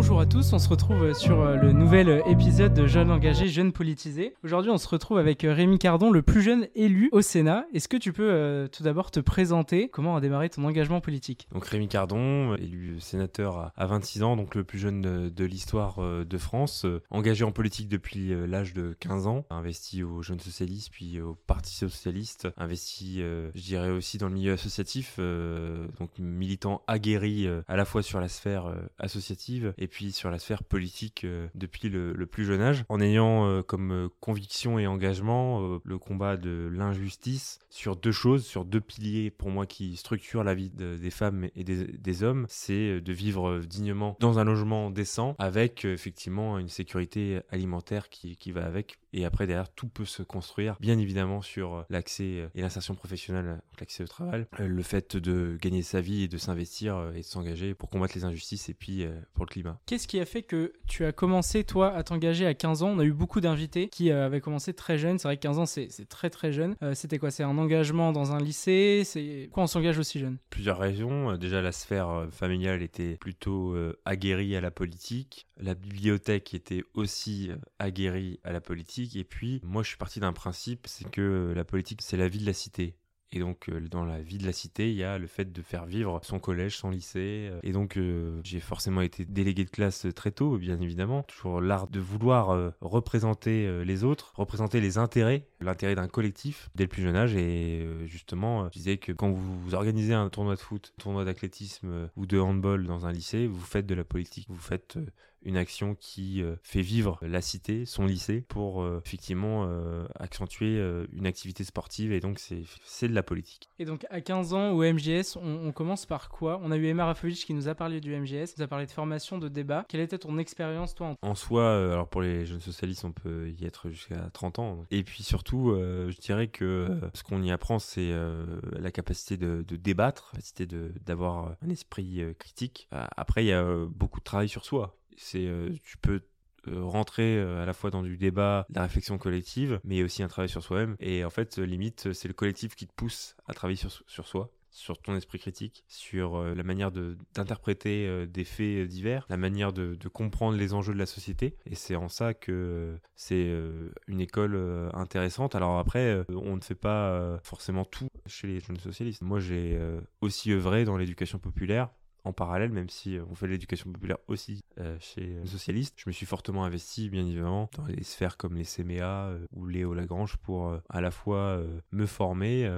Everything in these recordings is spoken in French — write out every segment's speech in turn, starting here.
Bonjour à tous, on se retrouve sur euh, le nouvel euh, épisode de Jeunes engagés, Jeunes politisés. Aujourd'hui, on se retrouve avec euh, Rémi Cardon, le plus jeune élu au Sénat. Est-ce que tu peux tout d'abord te présenter? Comment a démarré ton engagement politique? Donc Rémi Cardon, élu sénateur à 26 ans, donc le plus jeune de, l'histoire de France, engagé en politique depuis l'âge de 15 ans, investi aux Jeunes Socialistes puis au Parti Socialiste, investi, je dirais aussi dans le milieu associatif, donc militant aguerri à la fois sur la sphère associative et puis sur la sphère politique euh, depuis le, plus jeune âge, en ayant euh, comme euh, conviction et engagement le combat de l'injustice sur deux choses, sur deux piliers pour moi qui structurent la vie des femmes et des, hommes, c'est de vivre dignement dans un logement décent avec effectivement une sécurité alimentaire qui va avec et après, derrière, tout peut se construire, bien évidemment, sur euh, l'accès euh, et l'insertion professionnelle, l'accès au travail, euh, le fait de gagner sa vie et de s'investir et de s'engager pour combattre les injustices et puis pour le climat. Qu'est-ce qui a fait que tu as commencé, toi, à t'engager à 15 ans? On a eu beaucoup d'invités qui avaient commencé très jeunes. C'est vrai que 15 ans, c'est très très jeune. C'était quoi? C'est un engagement dans un lycée? C'est quoi on s'engage aussi jeune? Plusieurs raisons. Déjà, la sphère familiale était plutôt aguerrie à la politique. La bibliothèque était aussi aguerrie à la politique et puis, moi, je suis parti d'un principe, c'est que la politique, c'est la vie de la cité. Et donc, euh, dans la vie de la cité, il y a le fait de faire vivre son collège, son lycée. Euh, et donc, euh, j'ai forcément été délégué de classe très tôt, bien évidemment. Toujours l'art de vouloir représenter les autres, représenter les intérêts, l'intérêt d'un collectif dès le plus jeune âge. Et justement, je disais que quand vous organisez un tournoi de foot, un tournoi d'athlétisme ou de handball dans un lycée, vous faites de la politique. Vous faites une action qui euh, fait vivre la cité, son lycée, pour euh, effectivement euh, accentuer une activité sportive et donc c'est de la politique. Et donc à 15 ans au MGS, on, commence par quoi? On a eu Emma Rafovic qui nous a parlé du MGS, nous a parlé de formation, de débat. Quelle était ton expérience toi En soi, alors pour les jeunes socialistes, on peut y être jusqu'à 30 ans. Et puis surtout, je dirais que ce qu'on y apprend, c'est la capacité de, de débattre, la capacité d'avoir un esprit critique. Après, il y a beaucoup de travail sur soi euh, tu peux euh, rentrer euh, à la fois dans du débat, la réflexion collective, mais aussi un travail sur soi-même. Et en fait, limite, c'est le collectif qui te pousse à travailler sur, soi sur ton esprit critique, sur la manière d'interpréter des faits divers, la manière de, comprendre les enjeux de la société. Et c'est en ça que c'est une école intéressante. Alors après, on ne fait pas forcément tout chez les jeunes socialistes. Moi, j'ai aussi œuvré dans l'éducation populaire en parallèle, même si euh, on fait l'éducation populaire aussi euh, chez les socialistes. Je me suis fortement investi, bien évidemment, dans les sphères comme les CMA euh, ou Léo Lagrange pour à la fois me former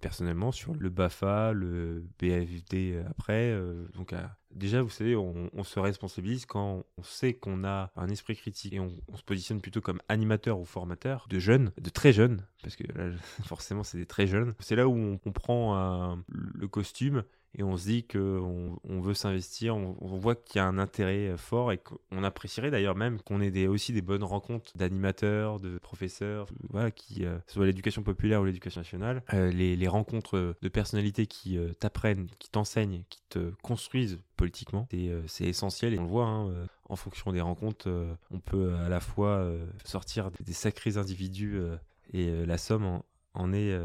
personnellement sur le BAFA, le BFD après. donc déjà, vous savez, on, se responsabilise quand on sait qu'on a un esprit critique et on, se positionne plutôt comme animateur ou formateur de jeunes, de très jeunes, parce que là, forcément, c'est des très jeunes. C'est là où on, comprend le costume et on se dit qu'on on veut s'investir, on, voit qu'il y a un intérêt euh, fort et qu'on apprécierait d'ailleurs même qu'on ait des, aussi des bonnes rencontres d'animateurs, de professeurs, voilà, qui, euh, soit l'éducation populaire ou l'éducation nationale, euh, les, rencontres de personnalités qui t'apprennent, qui t'enseignent, qui te construisent politiquement, c'est essentiel et on le voit. Hein, en fonction des rencontres, on peut à la fois sortir des, sacrés individus et la somme en est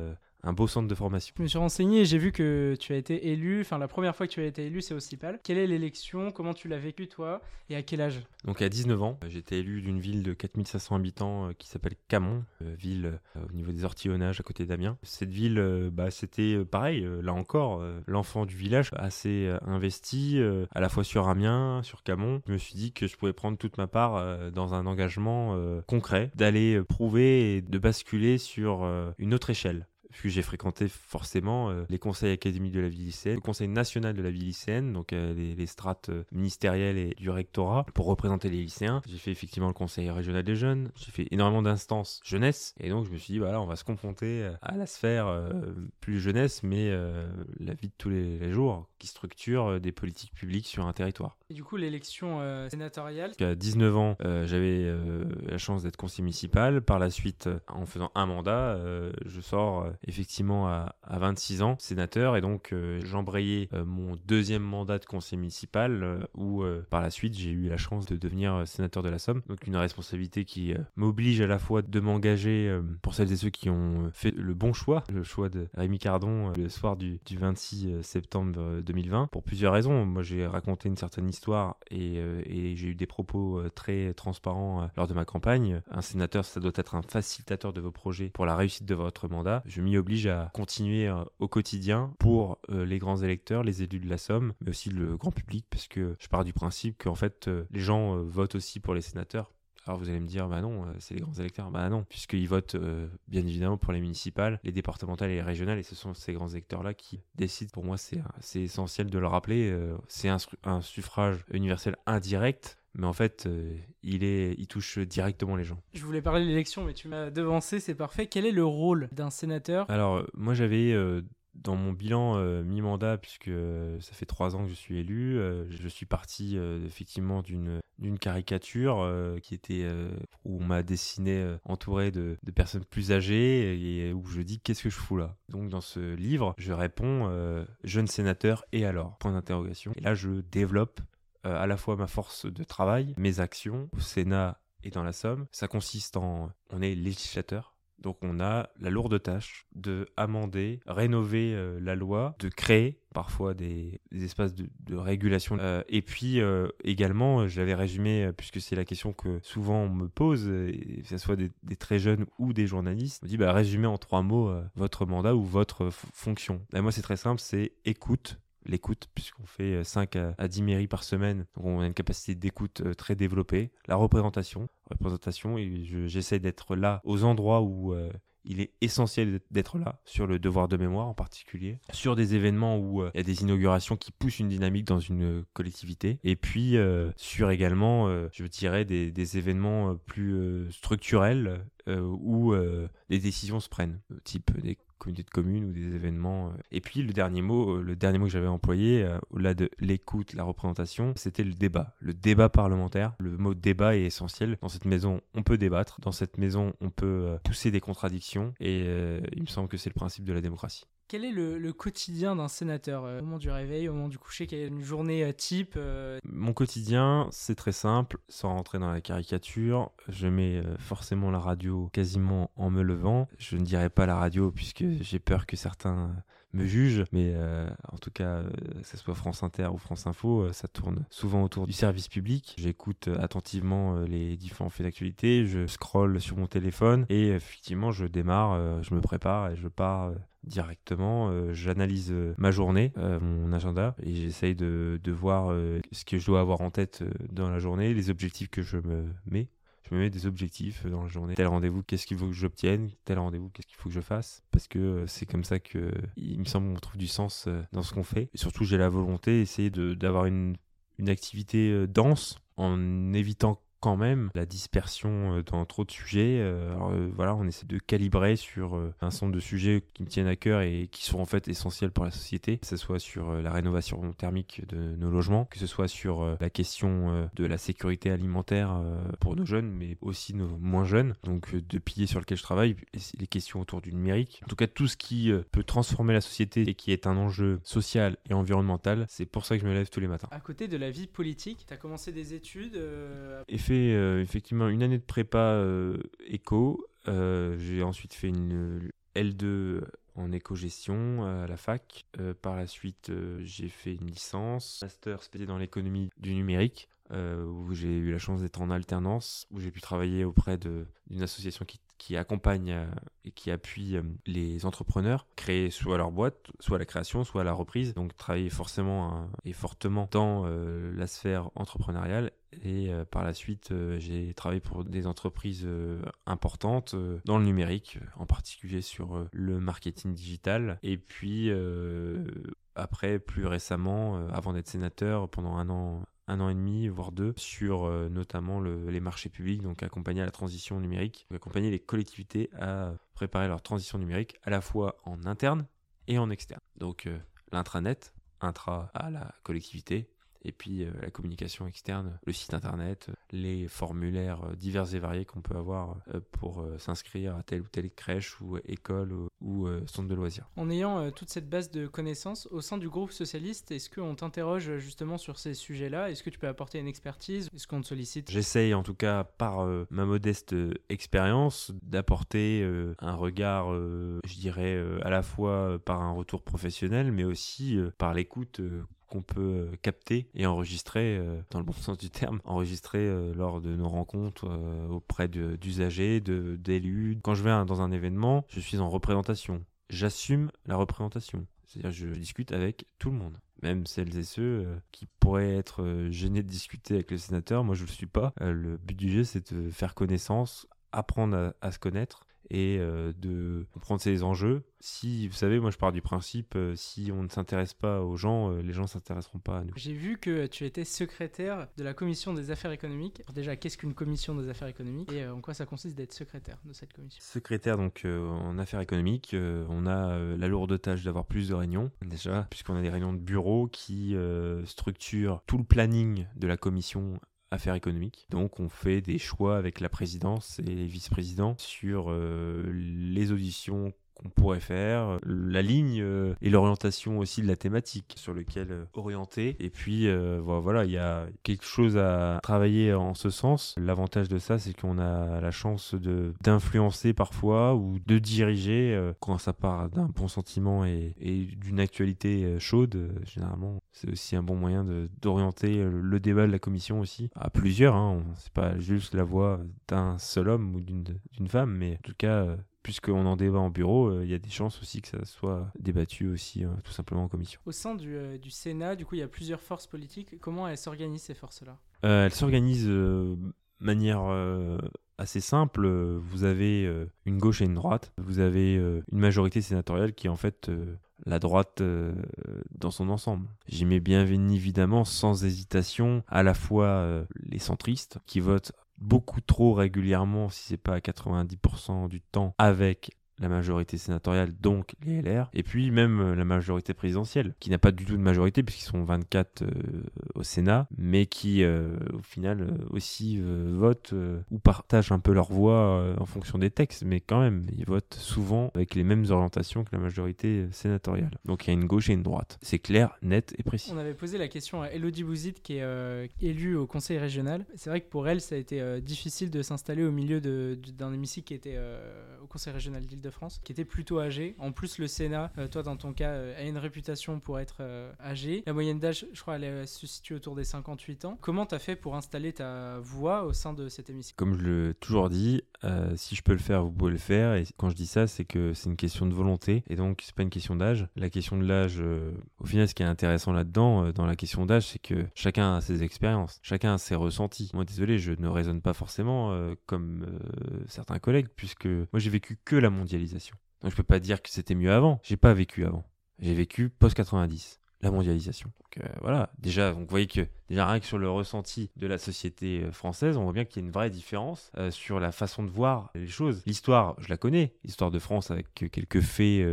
un beau centre de formation. Je me suis renseigné et j'ai vu que tu as été élu, enfin la première fois que tu as été élu c'est au CIPAL. Quelle est l'élection? Comment tu l'as vécu toi? Et à quel âge? Donc à 19 ans, j'ai été élu d'une ville de 4500 habitants euh, qui s'appelle Camon, euh, ville euh, au niveau des ortillonnages à côté d'Amiens. Cette ville, bah, c'était pareil, là encore, l'enfant du village assez investi à la fois sur Amiens, sur Camon. Je me suis dit que je pouvais prendre toute ma part dans un engagement concret, d'aller prouver et de basculer sur une autre échelle puis j'ai fréquenté forcément euh, les conseils académiques de la vie lycéenne, le conseil national de la vie lycéenne, donc euh, les, strates euh, ministérielles et du rectorat pour représenter les lycéens. J'ai fait effectivement le conseil régional des jeunes, j'ai fait énormément d'instances jeunesse, et donc je me suis dit, voilà, on va se confronter à la sphère plus jeunesse, mais la vie de tous les, jours qui structure des politiques publiques sur un territoire. Et du coup, l'élection sénatoriale À 19 ans, j'avais la chance d'être conseiller municipal. Par la suite, en faisant un mandat, je sors effectivement à, 26 ans, sénateur, et donc euh, j'embrayais euh, mon deuxième mandat de conseiller municipal, euh, où par la suite j'ai eu la chance de devenir sénateur de la Somme. Donc une responsabilité qui m'oblige à la fois de m'engager pour celles et ceux qui ont fait le bon choix, le choix de Rémi Cardon le soir du, 26 septembre 2020, pour plusieurs raisons. Moi j'ai raconté une certaine histoire histoire et, et j'ai eu des propos très transparents lors de ma campagne. Un sénateur, ça doit être un facilitateur de vos projets pour la réussite de votre mandat. Je m'y oblige à continuer au quotidien pour les grands électeurs, les élus de la Somme, mais aussi le grand public, parce que je pars du principe qu'en fait, les gens votent aussi pour les sénateurs alors vous allez me dire, bah non, euh, c'est les grands électeurs. Bah non, puisqu'ils votent euh, bien évidemment pour les municipales, les départementales et les régionales, et ce sont ces grands électeurs-là qui décident. Pour moi, c'est essentiel de le rappeler. Euh, c'est un, suffrage universel indirect, mais en fait, il, est, il touche directement les gens. Je voulais parler de l'élection, mais tu m'as devancé, c'est parfait. Quel est le rôle d'un sénateur? Alors, moi, j'avais dans mon bilan euh, mi-mandat, puisque euh, ça fait trois ans que je suis élu, euh, je suis parti effectivement d'une caricature qui était où on m'a dessiné entouré de, de, personnes plus âgées et où je dis qu'est-ce que je fous là? Donc dans ce livre, je réponds jeune sénateur et alors? Point d'interrogation. Et là je développe à la fois ma force de travail, mes actions au Sénat et dans la Somme. Ça consiste en on est législateur donc on a la lourde tâche de amender, rénover euh, la loi, de créer parfois des, espaces de, régulation. Euh, et puis euh, également, j'avais résumé, puisque c'est la question que souvent on me pose, que ce soit des, très jeunes ou des journalistes, on me dit bah, résumez en trois mots votre mandat ou votre fonction. Moi c'est très simple, c'est écoute, l'écoute, puisqu'on fait 5 à 10 mairies par semaine. Donc on a une capacité d'écoute très développée. La représentation, représentation j'essaie d'être là aux endroits où euh, il est essentiel d'être là, sur le devoir de mémoire en particulier, sur des événements où euh, il y a des inaugurations qui poussent une dynamique dans une collectivité, et puis euh, sur également, je dirais, des, des événements plus structurels où les décisions se prennent, type des communauté de communes ou des événements. Euh. Et puis le dernier mot, euh, le dernier mot que j'avais employé, euh, au-delà de l'écoute, la représentation, c'était le débat, le débat parlementaire. Le mot débat est essentiel. Dans cette maison, on peut débattre. Dans cette maison, on peut pousser des contradictions. Et il me semble que c'est le principe de la démocratie. Quel est le, quotidien d'un sénateur Au moment du réveil, au moment du coucher, quelle est une journée type Mon quotidien, c'est très simple, sans rentrer dans la caricature. Je mets forcément la radio quasiment en me levant. Je ne dirais pas la radio puisque j'ai peur que certains me jugent, mais euh, en tout cas, euh, que ce soit France Inter ou France Info, euh, ça tourne souvent autour du service public. J'écoute attentivement les différents faits d'actualité, je scrolle sur mon téléphone et effectivement, je démarre, je me prépare et je pars directement. J'analyse ma journée, mon agenda, et j'essaye de, voir ce que je dois avoir en tête dans la journée, les objectifs que je me mets je me mets des objectifs dans la journée. Tel rendez-vous, qu'est-ce qu'il faut que j'obtienne? Tel rendez-vous, qu'est-ce qu'il faut que je fasse? Parce que euh, c'est comme ça que il me semble qu'on trouve du sens euh, dans ce qu'on fait. Et surtout, j'ai la volonté d'essayer d'avoir une, une activité euh, dense en évitant quand même la dispersion euh, dans trop de sujets. Euh, alors, euh, voilà, on essaie de calibrer sur un certain nombre de sujets qui me tiennent à cœur et qui sont en fait essentiels pour la société, que ce soit sur la rénovation thermique de nos logements, que ce soit sur la question de la sécurité alimentaire pour nos jeunes, mais aussi nos moins jeunes. Donc, de piliers sur lequel je travaille, les questions autour du numérique. En tout cas, tout ce qui peut transformer la société et qui est un enjeu social et environnemental, c'est pour ça que je me lève tous les matins. À côté de la vie politique, tu as commencé des études euh, effectivement une année de prépa euh, éco. Euh, j'ai ensuite fait une L2 en éco-gestion à la fac. par la suite, j'ai fait une licence, master spécialisé dans l'économie du numérique, où j'ai eu la chance d'être en alternance, où j'ai pu travailler auprès d'une association qui accompagne euh, et qui appuie euh, les entrepreneurs, créer soit leur boîte, soit la création, soit la reprise. Donc travailler forcément et fortement dans euh, la sphère entrepreneuriale. Et par la suite, j'ai travaillé pour des entreprises importantes dans le numérique, en particulier sur le marketing digital. Et puis après, plus récemment, avant d'être sénateur, pendant un an un an et demi, voire deux, sur euh, notamment les marchés publics, donc accompagner la transition numérique, accompagner les collectivités à préparer leur transition numérique à la fois en interne et en externe. Donc euh, l'intranet, intra à la collectivité, et puis euh, la communication externe, le site internet, les formulaires euh, divers et variés qu'on peut avoir euh, pour s'inscrire à telle ou telle crèche ou école ou, centre de loisirs. En ayant toute cette base de connaissances au sein du groupe socialiste, est-ce qu'on t'interroge justement sur ces sujets-là? Est-ce que tu peux apporter une expertise? Est-ce qu'on te sollicite? J'essaye en tout cas par ma modeste expérience d'apporter un regard, je dirais, à la fois par un retour professionnel, mais aussi par l'écoute qu'on peut capter et enregistrer, dans le bon sens du terme, enregistrer lors de nos rencontres auprès d'usagers, d'élus. Quand je vais dans un événement, je suis en représentation. J'assume la représentation. C'est-à-dire je discute avec tout le monde. Même celles et ceux qui pourraient être gênés de discuter avec le sénateur, moi je ne le suis pas. le but du jeu, c'est de faire connaissance, apprendre à se connaître et euh, de comprendre ces enjeux. Si, vous savez, moi je pars du principe, euh, si on ne s'intéresse pas aux gens, euh, les gens ne s'intéresseront pas à nous. J'ai vu que tu étais secrétaire de la commission des affaires économiques. déjà, qu'est-ce qu'une commission des affaires économiques et en quoi ça consiste d'être secrétaire de cette commission? Secrétaire donc en affaires économiques, on a la lourde tâche d'avoir plus de réunions déjà, puisqu'on a des réunions de bureau qui structurent tout le planning de la commission affaires économiques. Donc on fait des choix avec la présidence et les vice-présidents sur euh, les auditions qu'on pourrait faire, la ligne euh, et l'orientation aussi de la thématique sur lequel euh, orienter. Et puis euh, voilà, il y a quelque chose à travailler en ce sens. L'avantage de ça, c'est qu'on a la chance de d'influencer parfois ou de diriger quand ça part d'un bon sentiment et, d'une actualité chaude. généralement, c'est aussi un bon moyen d'orienter le débat de la commission aussi à plusieurs. Hein. C'est pas juste la voix d'un seul homme ou d'une femme, mais en tout cas puisqu'on en débat en bureau, euh, il y a des chances aussi que ça soit débattu aussi, euh, tout simplement en commission. Au sein du, euh, du, Sénat, du coup, il y a plusieurs forces politiques. Comment elles s'organisent, ces forces-là? Elles s'organisent de manière assez simple. Vous avez une gauche et une droite. Vous avez une majorité sénatoriale qui est en fait la droite dans son ensemble. J'y mets bien évidemment sans hésitation à la fois les centristes qui votent beaucoup trop régulièrement, si c'est pas à 90% du temps, avec la majorité sénatoriale, donc les LR, et puis même euh, la majorité présidentielle, qui n'a pas du tout de majorité puisqu'ils sont 24 euh, au Sénat, mais qui euh, au final aussi votent ou partagent un peu leur voix en fonction des textes, mais quand même, ils votent souvent avec les mêmes orientations que la majorité sénatoriale. Donc il y a une gauche et une droite. C'est clair, net et précis. On avait posé la question à Elodie Bouzid, qui est élue au conseil régional. C'est vrai que pour elle, ça a été difficile de s'installer au milieu d'un hémicycle qui était au conseil régional d'Île-de france qui était plutôt âgé. En plus, le Sénat, euh, toi dans ton cas, euh, a une réputation pour être euh, âgé. La moyenne d'âge, je crois, elle se situe autour des 58 ans. Comment tu as fait pour installer ta voix au sein de cet hémicycle Comme je l'ai toujours dit, si je peux le faire, vous pouvez le faire. Et quand je dis ça, c'est que c'est une question de volonté. Et donc, c'est pas une question d'âge. La question de l'âge, au final, ce qui est intéressant là-dedans, dans la question d'âge, c'est que chacun a ses expériences, chacun a ses ressentis. Moi, désolé, je ne raisonne pas forcément comme certains collègues, puisque moi, j'ai vécu que la mondialisation donc je peux pas dire que c'était mieux avant. J'ai pas vécu avant. J'ai vécu post 90, la mondialisation. Donc euh, voilà, déjà, donc vous voyez que Déjà rien que sur le ressenti de la société euh, française, on voit bien qu'il y a une vraie différence euh, sur la façon de voir les choses. L'histoire, je la connais, l'histoire de France avec quelques faits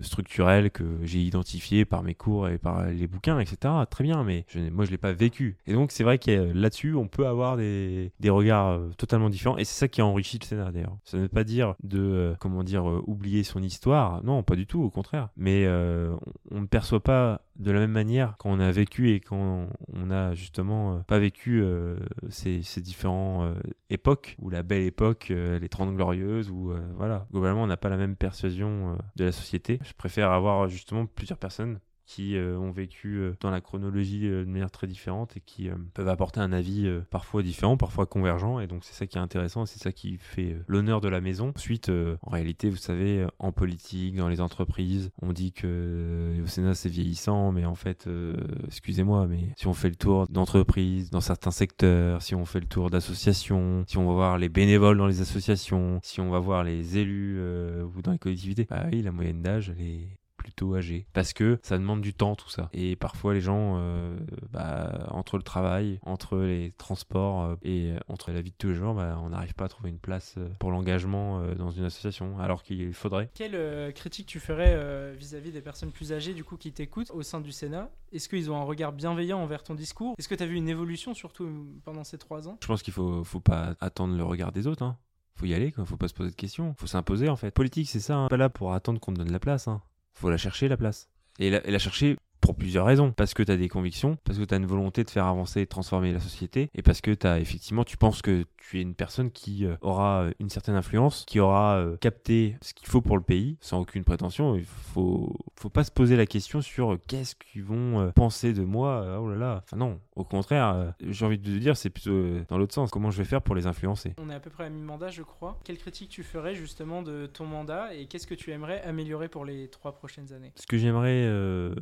structurels que j'ai identifiés par mes cours et par les bouquins, etc. Très bien, mais moi je l'ai pas vécu. Et donc c'est vrai que là-dessus, on peut avoir des, des regards totalement différents. Et c'est ça qui a enrichi le scénario d'ailleurs. Ça ne veut pas dire de, comment dire, oublier son histoire. Non, pas du tout, au contraire. Mais on ne perçoit pas de la même manière quand on a vécu et quand on a justement euh, pas vécu euh, ces, différentes euh, époques, ou la belle époque, les 30 glorieuses, ou voilà. Globalement, on n'a pas la même persuasion de la société. Je préfère avoir justement plusieurs personnes qui euh, ont vécu euh, dans la chronologie euh, de manière très différente et qui peuvent apporter un avis parfois différent, parfois convergent. Et donc c'est ça qui est intéressant, c'est ça qui fait l'honneur de la maison. Ensuite, en réalité, vous savez, en politique, dans les entreprises, on dit que au Sénat c'est vieillissant, mais en fait, excusez-moi, mais si on fait le tour d'entreprises, dans certains secteurs, si on fait le tour d'associations, si on va voir les bénévoles dans les associations, si on va voir les élus ou dans les collectivités, bah oui, la moyenne d'âge, elle est plutôt âgés. Parce que ça demande du temps, tout ça. Et parfois, les gens, euh, bah, entre le travail, entre les transports euh, et entre la vie de tous les jours, bah, on n'arrive pas à trouver une place euh, pour l'engagement dans une association, alors qu'il faudrait. Quelle critique tu ferais vis-à-vis des personnes plus âgées, du coup, qui t'écoutent au sein du Sénat? Est-ce qu'ils ont un regard bienveillant envers ton discours? Est-ce que tu as vu une évolution, surtout pendant ces trois ans? Je pense qu'il faut, faut pas attendre le regard des autres. Hein faut y aller, quoi. faut pas se poser de questions, faut s'imposer en fait. Politique, c'est ça, hein. pas là pour attendre qu'on te donne la place. Hein faut la chercher la place. Et la, chercher pour plusieurs raisons. Parce que tu as des convictions, parce que tu as une volonté de faire avancer et de transformer la société, et parce que tu as effectivement, tu penses que tu es une personne qui euh, aura une certaine influence, qui aura euh, capté ce qu'il faut pour le pays, sans aucune prétention. Il faut, faut pas se poser la question sur qu'est-ce qu'ils vont penser de moi. Oh là là. Enfin non, au contraire, j'ai envie de te dire, c'est plutôt dans l'autre sens. Comment je vais faire pour les influencer? On est à peu près à mi-mandat, je crois. Quelle critique tu ferais justement de ton mandat? Et qu'est-ce que tu aimerais améliorer pour les trois prochaines années? Ce que j'aimerais euh,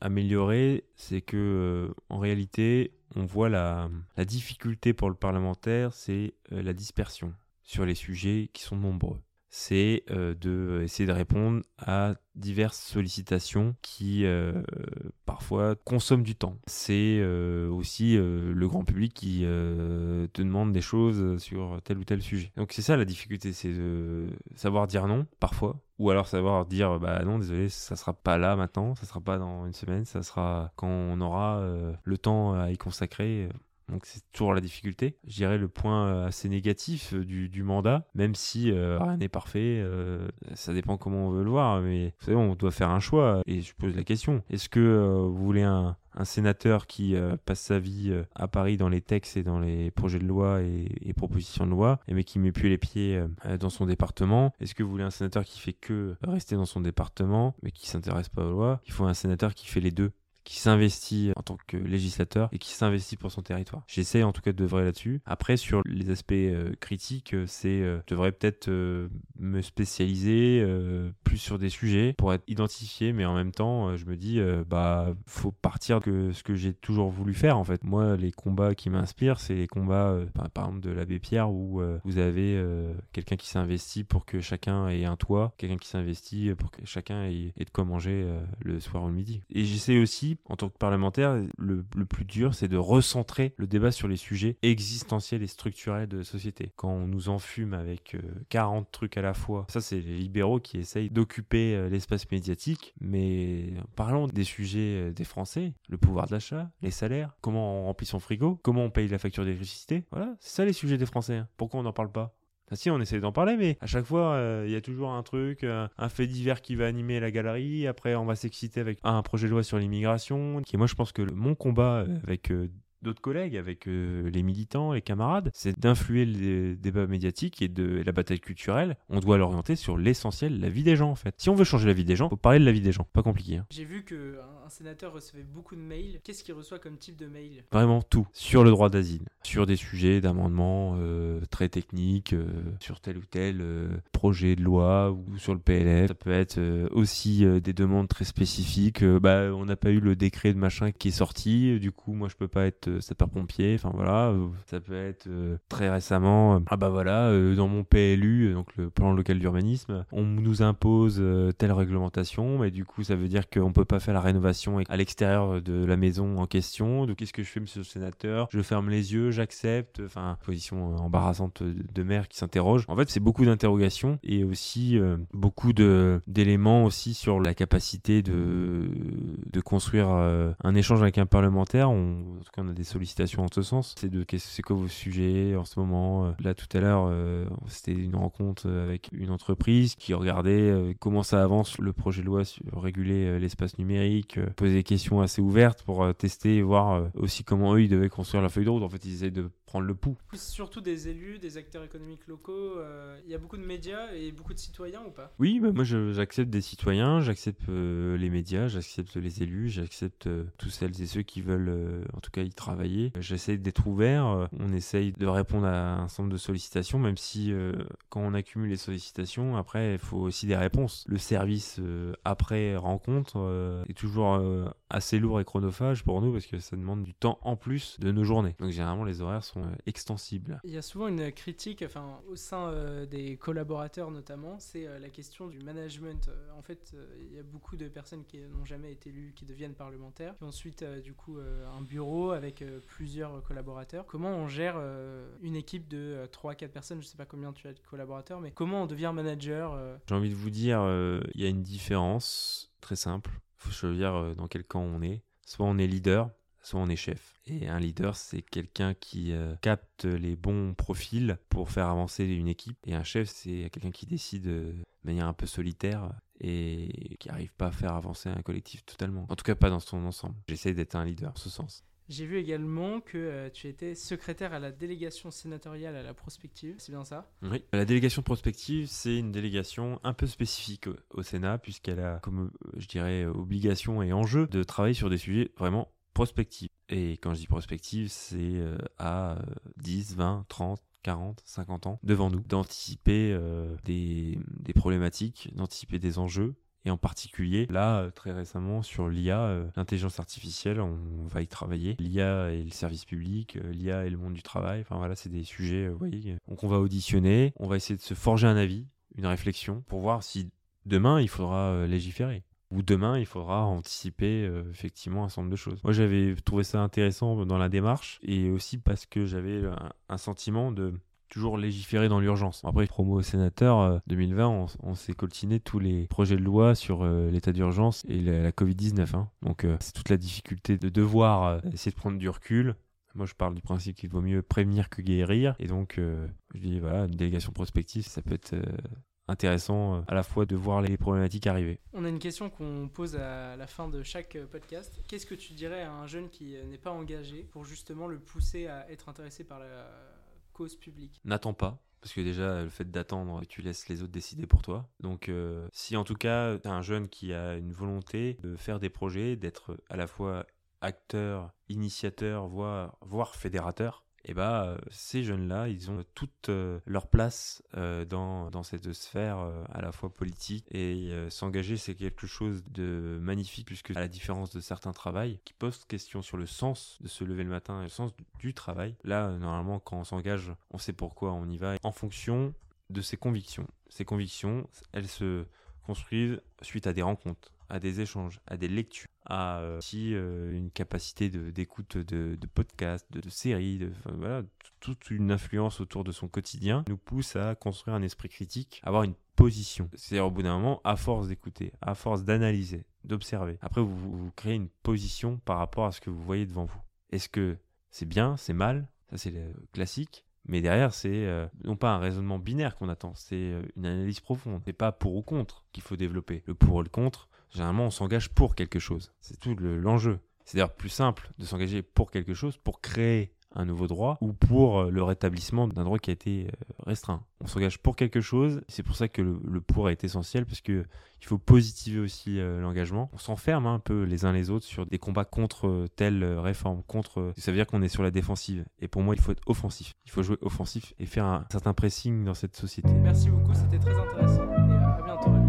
améliorer, c'est que euh, en réalité, on voit la, difficulté pour le parlementaire, c'est euh, la dispersion sur les sujets qui sont nombreux c'est euh, de essayer de répondre à diverses sollicitations qui euh, parfois consomment du temps. C'est euh, aussi le grand public qui te demande des choses sur tel ou tel sujet. Donc c'est ça la difficulté, c'est de savoir dire non parfois, ou alors savoir dire bah non désolé ça sera pas là maintenant, ça sera pas dans une semaine, ça sera quand on aura le temps à y consacrer. Donc c'est toujours la difficulté. Je dirais le point euh, assez négatif euh, du, mandat, même si euh, rien n'est parfait, ça dépend comment on veut le voir, mais vous savez, on doit faire un choix. Et je pose la question, est-ce que vous voulez un, sénateur qui passe sa vie à Paris dans les textes et dans les projets de loi et, propositions de loi, mais qui met plus les pieds dans son département Est-ce que vous voulez un sénateur qui fait que rester dans son département, mais qui s'intéresse pas aux lois? Il faut un sénateur qui fait les deux qui s'investit en tant que législateur et qui s'investit pour son territoire. J'essaie en tout cas de vrai là-dessus. Après, sur les aspects euh, critiques, euh, c'est euh, je devrais peut-être me spécialiser plus sur des sujets pour être identifié, mais en même temps, je me dis bah faut partir de ce que j'ai toujours voulu faire en fait. Moi, les combats qui m'inspirent, c'est les combats par, exemple de l'abbé Pierre où vous avez quelqu'un qui s'investit pour que chacun ait un toit, quelqu'un qui s'investit pour que chacun ait, de quoi manger le soir ou le midi. Et j'essaie aussi en tant que parlementaire, le, plus dur, c'est de recentrer le débat sur les sujets existentiels et structurels de société. Quand on nous enfume avec 40 euh, trucs à la fois, ça c'est les libéraux qui essayent d'occuper euh, l'espace médiatique, mais parlons des sujets euh, des Français, le pouvoir d'achat, les salaires, comment on remplit son frigo, comment on paye la facture d'électricité, voilà, c'est ça les sujets des Français. Hein. Pourquoi on n'en parle pas? Si, on essaie d'en parler, mais à chaque fois, euh, il y a toujours un truc, un fait divers qui va animer la galerie. Après, on va s'exciter avec un projet de loi sur l'immigration. Et moi, je pense que mon combat avec d'autres collègues, avec euh, les militants, les camarades, c'est d'influer le débat médiatique et de la bataille culturelle. On doit l'orienter sur l'essentiel, la vie des gens en fait. Si on veut changer la vie des gens, faut parler de la vie des gens, pas compliqué. Hein. J'ai vu que un sénateur recevait beaucoup de mails. Qu'est-ce qu'il reçoit comme type de mail? Vraiment tout sur le droit d'asile, sur des sujets d'amendement euh, très techniques, euh, sur tel ou tel projet de loi ou sur le PLF. Ça peut être aussi des demandes très spécifiques. bah, on n'a pas eu le décret de machin qui est sorti, du coup moi je peux pas être sapeur-pompier, enfin voilà, euh, ça peut être euh, très récemment, euh, ah bah voilà, dans mon PLU, donc le plan local d'urbanisme, on nous impose telle réglementation, mais du coup ça veut dire qu'on peut pas faire la rénovation à l'extérieur de la maison en question, donc qu'est-ce que je fais monsieur le sénateur? Je ferme les yeux, j'accepte, enfin position embarrassante de maire qui s'interroge. En fait c'est beaucoup d'interrogations et aussi beaucoup d'éléments aussi sur la capacité de, de construire un échange avec un parlementaire. En tout cas on a des sollicitations en ce sens. C'est de c'est quoi vos sujets en ce moment. Euh, là tout à l'heure, euh, c'était une rencontre avec une entreprise qui regardait euh, comment ça avance le projet de loi sur réguler l'espace numérique, poser des questions assez ouvertes pour tester et voir aussi comment eux ils devaient construire la feuille de route. En fait, ils essaient de prendre le pouls. Surtout des élus, des acteurs économiques locaux. Il y a beaucoup de médias et beaucoup de citoyens ou pas? Oui, bah moi j'accepte des citoyens, j'accepte les médias, j'accepte les élus, j'accepte tous celles et ceux qui veulent en tout cas y travailler. J'essaie d'être ouvert, euh, on essaye de répondre à un certain nombre de sollicitations, même si euh, quand on accumule les sollicitations, après, il faut aussi des réponses. Le service euh, après rencontre est toujours assez lourd et chronophage pour nous parce que ça demande du temps en plus de nos journées. Donc généralement, les horaires sont extensibles. Il y a souvent une critique, enfin, au sein des collaborateurs notamment, c'est la question du management. en fait, il y a beaucoup de personnes qui n'ont jamais été élues, qui deviennent parlementaires, qui ont ensuite, du coup, un bureau avec euh, plusieurs collaborateurs. Comment on gère euh, une équipe de 3-4 euh, personnes? Je sais pas combien tu as de collaborateurs, mais comment on devient manager J'ai envie de vous dire, il y a une différence très simple. Faut choisir dans quel camp on est. Soit on est leader, soit on est chef. Et un leader, c'est quelqu'un qui euh, capte les bons profils pour faire avancer une équipe. Et un chef, c'est quelqu'un qui décide de manière un peu solitaire et qui n'arrive pas à faire avancer un collectif totalement. En tout cas, pas dans son ensemble. J'essaie d'être un leader en ce sens. J'ai vu également que euh, tu étais secrétaire à la délégation sénatoriale à la prospective, c'est bien ça? Oui, la délégation prospective, c'est une délégation un peu spécifique au, Sénat, puisqu'elle a, comme euh, je dirais, obligation et enjeu de travailler sur des sujets vraiment prospectifs. Et quand je dis prospective, c'est euh, à 10, 20, 30, 40, 50 ans devant nous, d'anticiper des, des problématiques, d'anticiper des enjeux et en particulier, là, euh, très récemment, sur l'IA, euh, l'intelligence artificielle, on va y travailler. L'IA et le service public, euh, l'IA et le monde du travail. Enfin voilà, c'est des sujets, vous voyez. Donc on va auditionner, on va essayer de se forger un avis, une réflexion, pour voir si demain, il faudra légiférer ou demain il faudra anticiper effectivement un certain nombre de choses. Moi j'avais trouvé ça intéressant dans la démarche et aussi parce que j'avais un, sentiment de toujours légiférer dans l'urgence. Après, promo au sénateur 2020, euh, on, s'est coltiné tous les projets de loi sur euh, l'état d'urgence et la, Covid-19. Hein. Donc, euh, c'est toute la difficulté de devoir essayer de prendre du recul. Moi, je parle du principe qu'il vaut mieux prévenir que guérir. Et donc, je dis, voilà, une délégation prospective, ça peut être intéressant à la fois de voir les problématiques arriver. On a une question qu'on pose à la fin de chaque podcast. Qu'est-ce que tu dirais à un jeune qui n'est pas engagé pour justement le pousser à être intéressé par la N'attends pas. Parce que déjà, le fait d'attendre, tu laisses les autres décider pour toi. Donc, euh, si en tout cas, tu as un jeune qui a une volonté de faire des projets, d'être à la fois acteur, initiateur, voire fédérateur, et bah euh, ces jeunes-là, ils ont toute euh, leur place euh, dans, dans cette sphère à la fois politique et s'engager, c'est quelque chose de magnifique puisque à la différence de certains travails qui posent question sur le sens de se lever le matin et le sens du travail. Là, normalement, quand on s'engage, on sait pourquoi on y va en fonction de ses convictions. Ces convictions, elles se construisent suite à des rencontres, à des échanges, à des lectures, à euh, aussi euh, une capacité d'écoute de, de, podcasts, de, séries, de, voilà, toute une influence autour de son quotidien nous pousse à construire un esprit critique, avoir une position. C'est-à-dire au bout d'un moment, à force d'écouter, à force d'analyser, d'observer, après vous, créez une position par rapport à ce que vous voyez devant vous. Est-ce que c'est bien, c'est mal? Ça c'est le classique. Mais derrière, c'est euh, non pas un raisonnement binaire qu'on attend, c'est une analyse profonde. C'est pas pour ou contre qu'il faut développer. Le pour ou le contre, généralement on s'engage pour quelque chose. C'est tout l'enjeu. c'est d'ailleurs plus simple de s'engager pour quelque chose, pour créer un nouveau droit ou pour euh, le rétablissement d'un droit qui a été euh, restreint. On s'engage pour quelque chose, c'est pour ça que le, pour est essentiel parce que il faut positiver aussi euh, l'engagement. On s'enferme un peu les uns les autres sur des combats contre telle réforme, contre ça veut dire qu'on est sur la défensive et pour moi il faut être offensif. Il faut jouer offensif et faire un certain pressing dans cette société. Merci beaucoup, c'était très intéressant et à bientôt